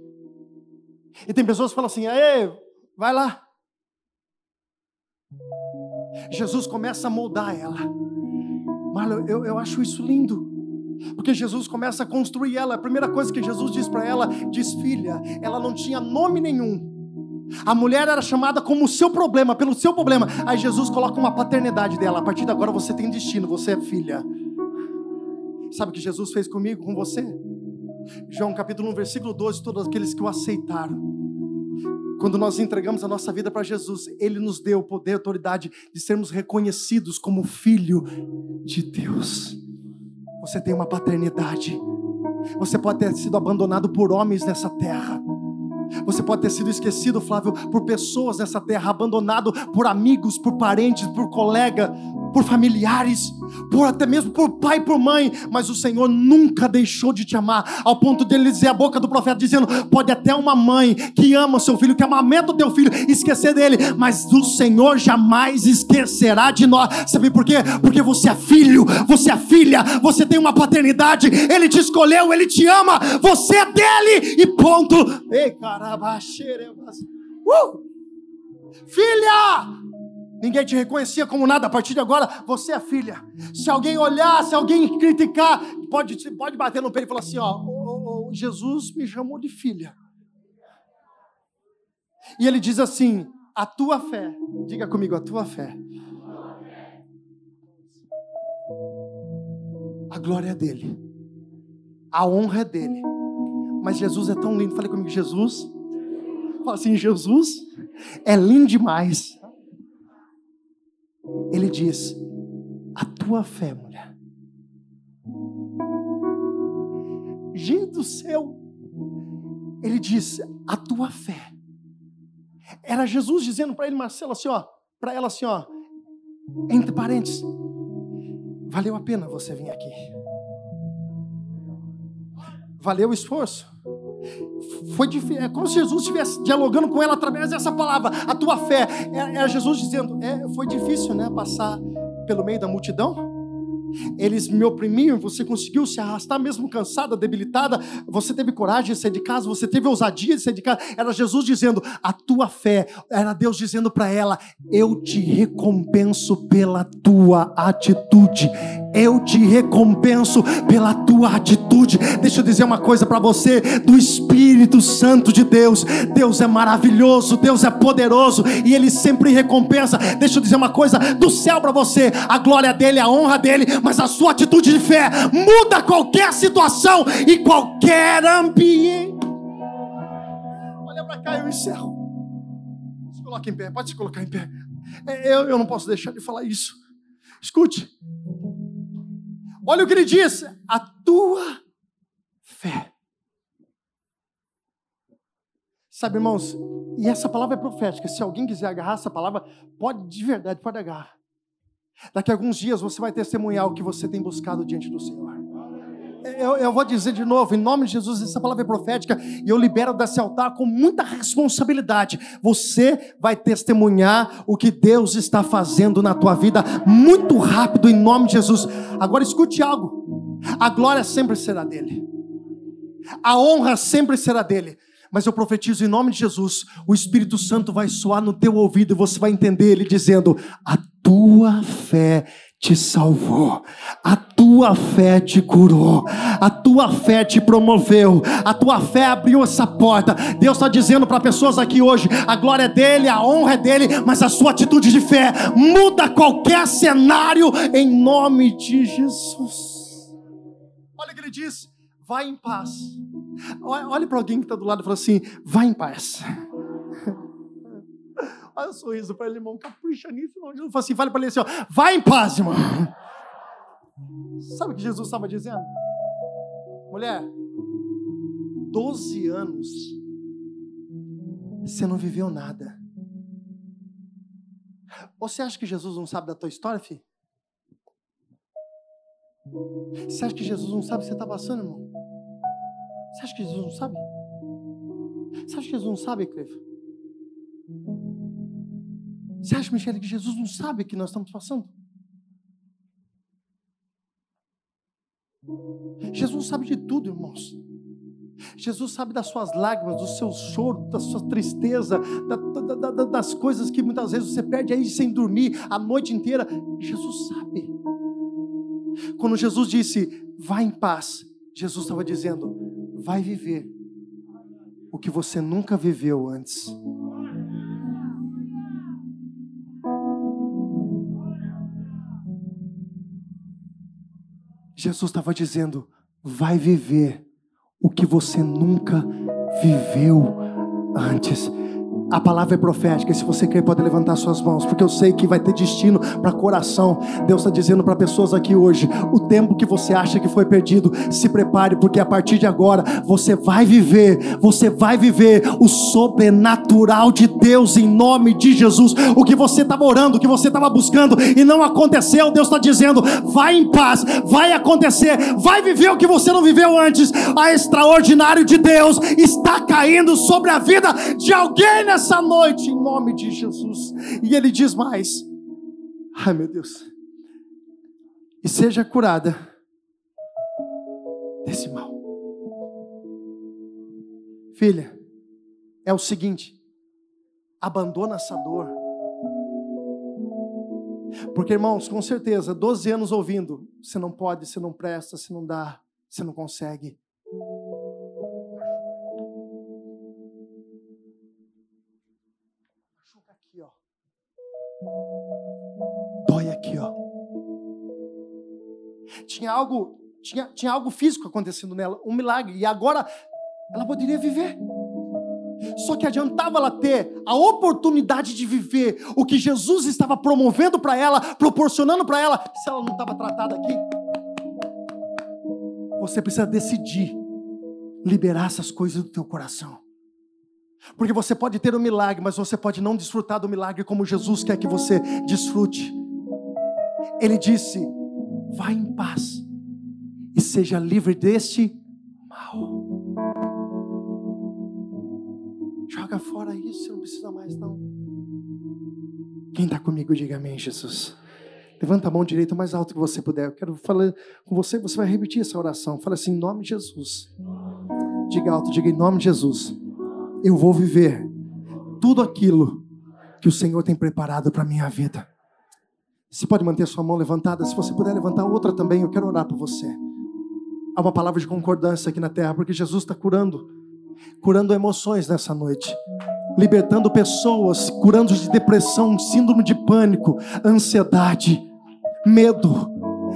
E tem pessoas que falam assim: "Ei, vai lá". Jesus começa a moldar ela. Marlon, eu, eu acho isso lindo. Porque Jesus começa a construir ela. A primeira coisa que Jesus diz para ela, diz: Filha, ela não tinha nome nenhum. A mulher era chamada como o seu problema, pelo seu problema. Aí Jesus coloca uma paternidade dela. A partir de agora você tem destino, você é filha. Sabe o que Jesus fez comigo, com você? João capítulo 1, versículo 12: Todos aqueles que o aceitaram. Quando nós entregamos a nossa vida para Jesus, Ele nos deu o poder, a autoridade de sermos reconhecidos como filho de Deus. Você tem uma paternidade. Você pode ter sido abandonado por homens nessa terra. Você pode ter sido esquecido, Flávio, por pessoas nessa terra, abandonado por amigos, por parentes, por colega, por familiares, por até mesmo por pai por mãe, mas o Senhor nunca deixou de te amar, ao ponto dele dizer a boca do profeta dizendo: pode até uma mãe que ama o seu filho, que amamenta o teu filho, esquecer dele, mas o Senhor jamais esquecerá de nós. Sabe por quê? Porque você é filho, você é filha, você tem uma paternidade, ele te escolheu, ele te ama, você é dele e ponto. Ei, caramba, uh! Filha! Ninguém te reconhecia como nada. A partir de agora, você é filha. Se alguém olhar, se alguém criticar, pode, pode bater no peito e falar assim: ó, oh, oh, Jesus me chamou de filha. E ele diz assim: a tua fé, diga comigo, a tua fé. A glória é dele, a honra é dele. Mas Jesus é tão lindo. Falei comigo, Jesus. Fala assim: Jesus é lindo demais. Ele diz: A tua fé, mulher. Gente do céu. Ele diz: A tua fé. Era Jesus dizendo para ele, Marcelo, assim, ó, para ela assim, ó, entre parênteses, valeu a pena você vir aqui. Valeu o esforço. Foi é como se Jesus estivesse dialogando com ela através dessa palavra, a tua fé. Era é, é Jesus dizendo: é, foi difícil, né? Passar pelo meio da multidão. Eles me oprimiam, você conseguiu se arrastar mesmo cansada, debilitada. Você teve coragem de sair de casa, você teve ousadia de sair de casa. Era Jesus dizendo: a tua fé. Era Deus dizendo para ela: eu te recompenso pela tua atitude. Eu te recompenso pela tua atitude. Deixa eu dizer uma coisa para você: do Espírito Santo de Deus. Deus é maravilhoso, Deus é poderoso e Ele sempre recompensa. Deixa eu dizer uma coisa: do céu para você, a glória dele, a honra dele mas a sua atitude de fé muda qualquer situação e qualquer ambiente. Olha para cá, eu encerro. Se coloque em pé, pode se colocar em pé. Eu, eu não posso deixar de falar isso. Escute. Olha o que ele diz: a tua fé. Sabe, irmãos, e essa palavra é profética. Se alguém quiser agarrar essa palavra, pode de verdade, pode agarrar. Daqui a alguns dias você vai testemunhar o que você tem buscado diante do Senhor. Eu, eu, vou dizer de novo, em nome de Jesus, essa palavra é profética e eu libero desse altar com muita responsabilidade. Você vai testemunhar o que Deus está fazendo na tua vida muito rápido, em nome de Jesus. Agora escute algo: a glória sempre será dele, a honra sempre será dele. Mas eu profetizo em nome de Jesus, o Espírito Santo vai soar no teu ouvido e você vai entender ele dizendo: A tua fé te salvou, a tua fé te curou, a tua fé te promoveu, a tua fé abriu essa porta. Deus está dizendo para pessoas aqui hoje: a glória é dele, a honra é dele, mas a sua atitude de fé muda qualquer cenário em nome de Jesus. Olha o que ele diz: vai em paz. Olhe para alguém que está do lado e fala assim: vai em paz. Olha o sorriso para ele, irmão. Capricha nisso, irmão. Jesus fala assim: fale para ele assim: ó, vai em paz, irmão. Sabe o que Jesus estava dizendo? Mulher, 12 anos, você não viveu nada. Você acha que Jesus não sabe da tua história, filho? Você acha que Jesus não sabe o que você está passando, irmão? Você acha que Jesus não sabe? Você acha que Jesus não sabe, Cleva? Você acha, Michele, que Jesus não sabe o que nós estamos passando? Jesus sabe de tudo, irmãos. Jesus sabe das suas lágrimas, do seu choro, da sua tristeza, da, da, da, das coisas que muitas vezes você perde aí sem dormir a noite inteira. Jesus sabe. Quando Jesus disse, vá em paz, Jesus estava dizendo, vai viver o que você nunca viveu antes. Jesus estava dizendo: vai viver o que você nunca viveu antes. A palavra é profética, e se você quer, pode levantar suas mãos, porque eu sei que vai ter destino para coração. Deus está dizendo para pessoas aqui hoje: o tempo que você acha que foi perdido, se prepare, porque a partir de agora você vai viver, você vai viver o sobrenatural de Deus em nome de Jesus. O que você estava orando, o que você estava buscando e não aconteceu, Deus está dizendo: vai em paz, vai acontecer, vai viver o que você não viveu antes. A extraordinário de Deus está caindo sobre a vida de alguém nessa noite, em nome de Jesus. E ele diz mais: Ai meu Deus, e seja curada desse mal. Filha, é o seguinte: abandona essa dor. Porque, irmãos, com certeza, 12 anos ouvindo, você não pode, você não presta, você não dá, você não consegue. Dói aqui, ó. Tinha algo, tinha, tinha algo físico acontecendo nela, um milagre. E agora ela poderia viver. Só que adiantava ela ter a oportunidade de viver o que Jesus estava promovendo para ela, proporcionando para ela, se ela não estava tratada aqui. Você precisa decidir liberar essas coisas do teu coração. Porque você pode ter um milagre, mas você pode não desfrutar do milagre como Jesus quer que você desfrute. Ele disse: vá em paz e seja livre deste mal. Joga fora isso, você não precisa mais não. Quem está comigo, diga amém, Jesus. Levanta a mão direita o mais alto que você puder. Eu quero falar com você, você vai repetir essa oração. Fala assim, em nome de Jesus. Diga alto, diga em nome de Jesus eu vou viver tudo aquilo que o Senhor tem preparado para a minha vida. Você pode manter sua mão levantada, se você puder levantar outra também, eu quero orar por você. Há uma palavra de concordância aqui na terra, porque Jesus está curando, curando emoções nessa noite, libertando pessoas, curando de depressão, síndrome de pânico, ansiedade, medo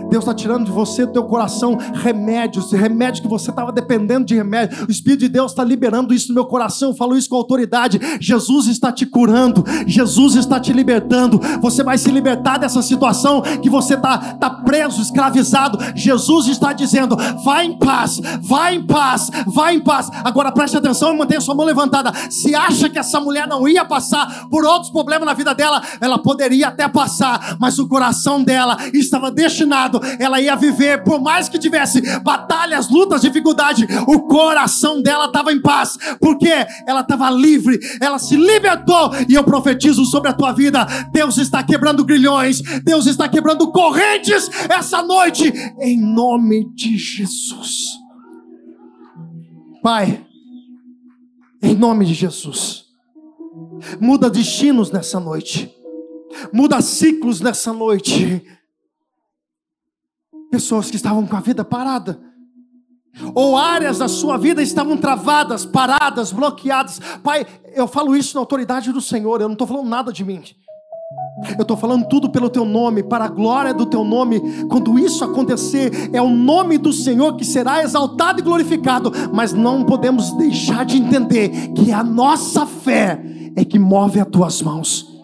Deus está tirando de você, do teu coração, remédios, remédio que você estava dependendo de remédio. O Espírito de Deus está liberando isso no meu coração. Eu falo isso com autoridade. Jesus está te curando, Jesus está te libertando. Você vai se libertar dessa situação que você está tá preso, escravizado. Jesus está dizendo: vai em paz, vai em paz, vai em paz. Agora preste atenção e mantenha sua mão levantada. Se acha que essa mulher não ia passar por outros problemas na vida dela, ela poderia até passar, mas o coração dela estava destinado ela ia viver, por mais que tivesse batalhas, lutas, dificuldade, o coração dela estava em paz, porque ela estava livre, ela se libertou. E eu profetizo sobre a tua vida: Deus está quebrando grilhões, Deus está quebrando correntes essa noite, em nome de Jesus. Pai, em nome de Jesus, muda destinos nessa noite, muda ciclos nessa noite Pessoas que estavam com a vida parada, ou áreas da sua vida estavam travadas, paradas, bloqueadas. Pai, eu falo isso na autoridade do Senhor, eu não estou falando nada de mim. Eu estou falando tudo pelo teu nome, para a glória do teu nome. Quando isso acontecer, é o nome do Senhor que será exaltado e glorificado. Mas não podemos deixar de entender que a nossa fé é que move as tuas mãos.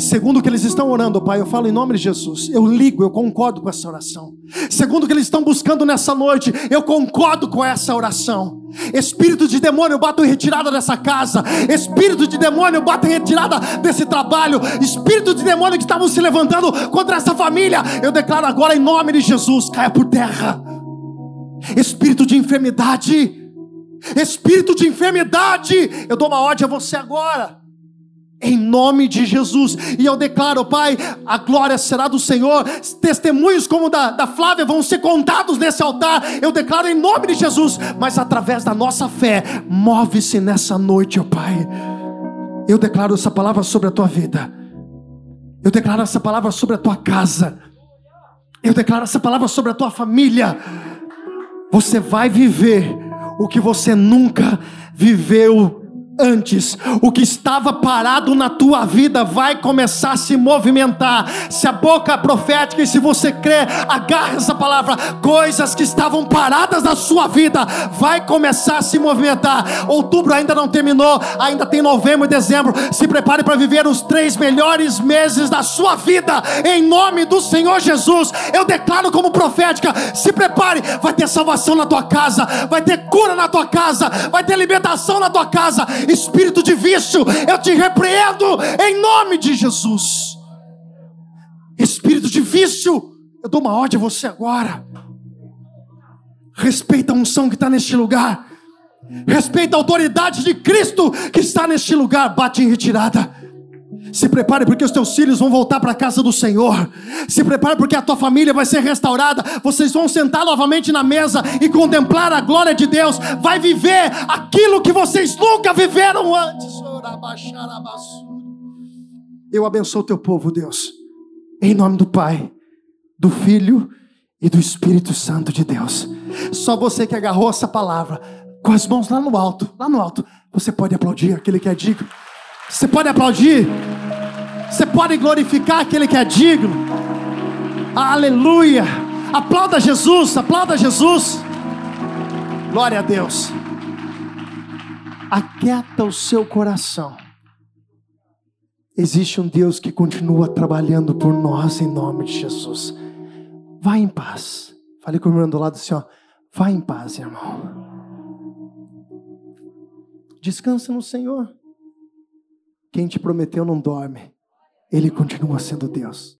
Segundo que eles estão orando, Pai, eu falo em nome de Jesus. Eu ligo, eu concordo com essa oração. Segundo que eles estão buscando nessa noite, eu concordo com essa oração. Espírito de demônio, eu bato em retirada dessa casa. Espírito de demônio, eu bato em retirada desse trabalho. Espírito de demônio que estavam se levantando contra essa família, eu declaro agora em nome de Jesus, caia por terra. Espírito de enfermidade, espírito de enfermidade, eu dou uma ordem a você agora em nome de Jesus. E eu declaro, Pai, a glória será do Senhor. Testemunhos como da, da Flávia vão ser contados nesse altar. Eu declaro em nome de Jesus. Mas através da nossa fé, move-se nessa noite, ó Pai. Eu declaro essa palavra sobre a tua vida. Eu declaro essa palavra sobre a tua casa. Eu declaro essa palavra sobre a tua família. Você vai viver o que você nunca viveu antes. O que estava parado na tua vida vai começar a se movimentar. Se a boca profética e se você crê, agarra essa palavra. Coisas que estavam paradas na sua vida vai começar a se movimentar. Outubro ainda não terminou, ainda tem novembro e dezembro. Se prepare para viver os três melhores meses da sua vida. Em nome do Senhor Jesus, eu declaro como profética: se prepare, vai ter salvação na tua casa, vai ter cura na tua casa, vai ter libertação na tua casa espírito de vício, eu te repreendo em nome de Jesus. Espírito de vício, eu dou uma ordem a você agora. Respeita a unção que está neste lugar. Respeita a autoridade de Cristo que está neste lugar. Bate em retirada. Se prepare porque os teus filhos vão voltar para a casa do Senhor. Se prepare porque a tua família vai ser restaurada. Vocês vão sentar novamente na mesa e contemplar a glória de Deus. Vai viver aquilo que vocês nunca viveram antes. Eu abençoo o teu povo, Deus. Em nome do Pai, do Filho e do Espírito Santo de Deus. Só você que agarrou essa palavra com as mãos lá no alto, lá no alto, você pode aplaudir aquele que é digno. Você pode aplaudir. Você pode glorificar aquele que é digno. Aleluia. Aplauda Jesus, aplauda Jesus. Glória a Deus. Aquieta o seu coração. Existe um Deus que continua trabalhando por nós em nome de Jesus. Vá em paz. Fale com o irmão do lado assim, ó. Vá em paz, irmão. Descansa no Senhor. Quem te prometeu não dorme. Ele continua sendo Deus.